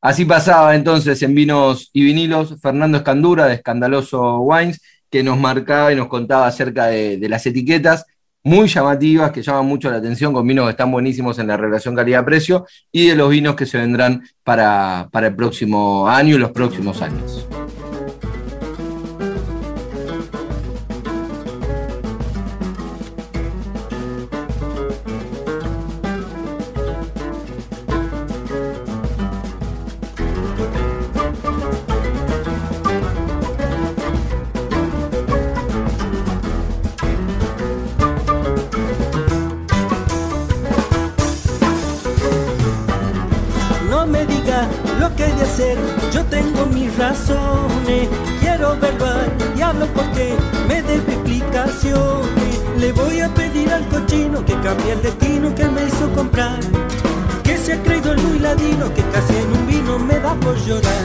Así pasaba entonces en Vinos y Vinilos Fernando Escandura de Escandaloso Wines, que nos marcaba y nos contaba acerca de, las etiquetas muy llamativas, que llaman mucho la atención, con vinos que están buenísimos en la relación calidad-precio, y de los vinos que se vendrán para, para el próximo año y los próximos años. diga lo que hay de hacer, yo tengo mis razones. Quiero verbal y hablo porque me dé explicaciones. Le voy a pedir al cochino que cambie el destino que me hizo comprar. Que se ha creído el muy ladino que casi en un vino me da por llorar.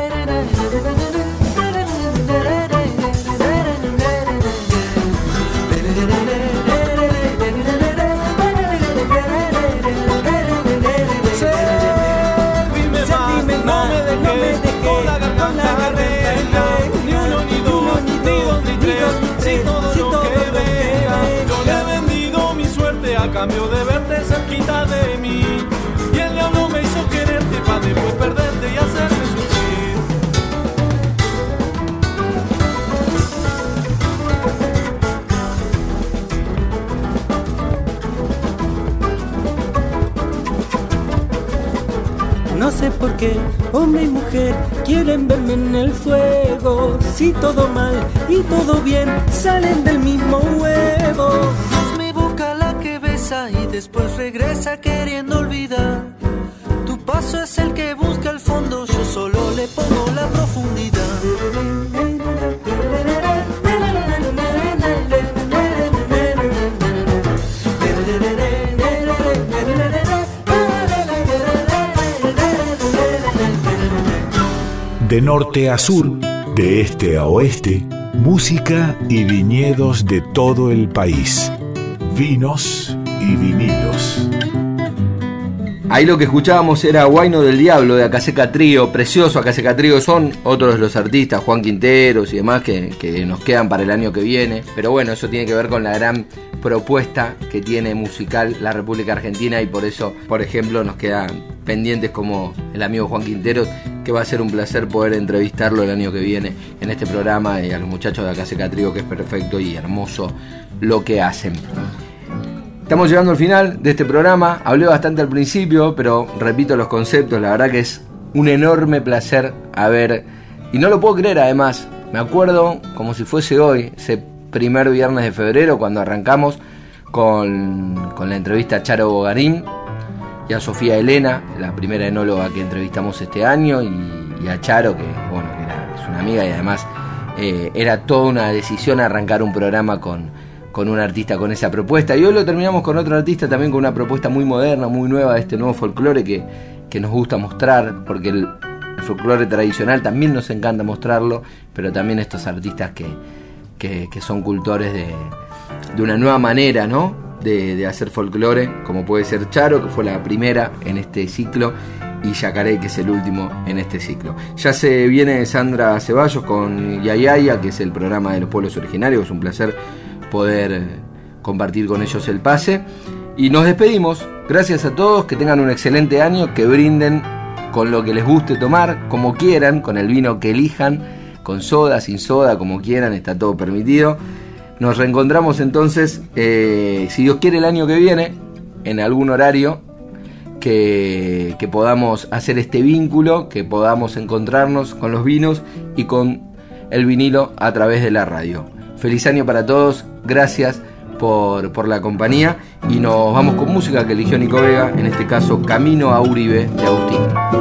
cambio de verte cerquita de mí. Y el diablo me hizo quererte para después perderte y hacerme sufrir. No sé por qué hombre y mujer quieren verme en el fuego. Si todo mal y todo bien salen del mismo huevo después regresa queriendo olvidar. Tu paso es el que busca el fondo, yo solo le pongo la profundidad. De norte a sur, de este a oeste, música y viñedos de todo el país. Vinos Ahí lo que escuchábamos era Guayno del Diablo de Acaseca Trío, precioso Acaseca Trío, son otros los artistas, Juan Quinteros y demás, que, que, nos quedan para el año que viene. Pero bueno, eso tiene que ver con la gran propuesta que tiene musical la República Argentina y por eso, por ejemplo, nos quedan pendientes como el amigo Juan Quinteros, que va a ser un placer poder entrevistarlo el año que viene en este programa y a los muchachos de Acaseca Trío, que es perfecto y hermoso lo que hacen. Estamos llegando al final de este programa. Hablé bastante al principio, pero repito los conceptos. La verdad que es un enorme placer haber. Y no lo puedo creer además. Me acuerdo como si fuese hoy, ese primer viernes de febrero, cuando arrancamos con, la entrevista a Charo Bogarín y a Sofía Elena, la primera enóloga que entrevistamos este año, y, a Charo, que bueno, es una amiga y además eh, era toda una decisión arrancar un programa con, con un artista con esa propuesta. Y hoy lo terminamos con otro artista también con una propuesta muy moderna, muy nueva de este nuevo folclore que, que nos gusta mostrar, porque el, folclore tradicional también nos encanta mostrarlo, pero también estos artistas que, que, son cultores de, de, una nueva manera, ¿no? De, de hacer folclore, como puede ser Charo, que fue la primera en este ciclo, y Yacaré, que es el último en este ciclo. Ya se viene Sandra Ceballos con Yayaya, que es el programa de los pueblos originarios, es un placer poder eh, compartir con ellos el pase. Y nos despedimos. Gracias a todos, que tengan un excelente año, que brinden con lo que les guste tomar, como quieran, con el vino que elijan, con soda, sin soda, como quieran, está todo permitido. Nos reencontramos entonces, eh, si Dios quiere, el año que viene, en algún horario, que, que podamos hacer este vínculo, que podamos encontrarnos con los vinos y con el vinilo a través de la radio. Feliz año para todos, gracias por, por, la compañía y nos vamos con música que eligió Nico Vega, en este caso Camino a Uribe de Agustín.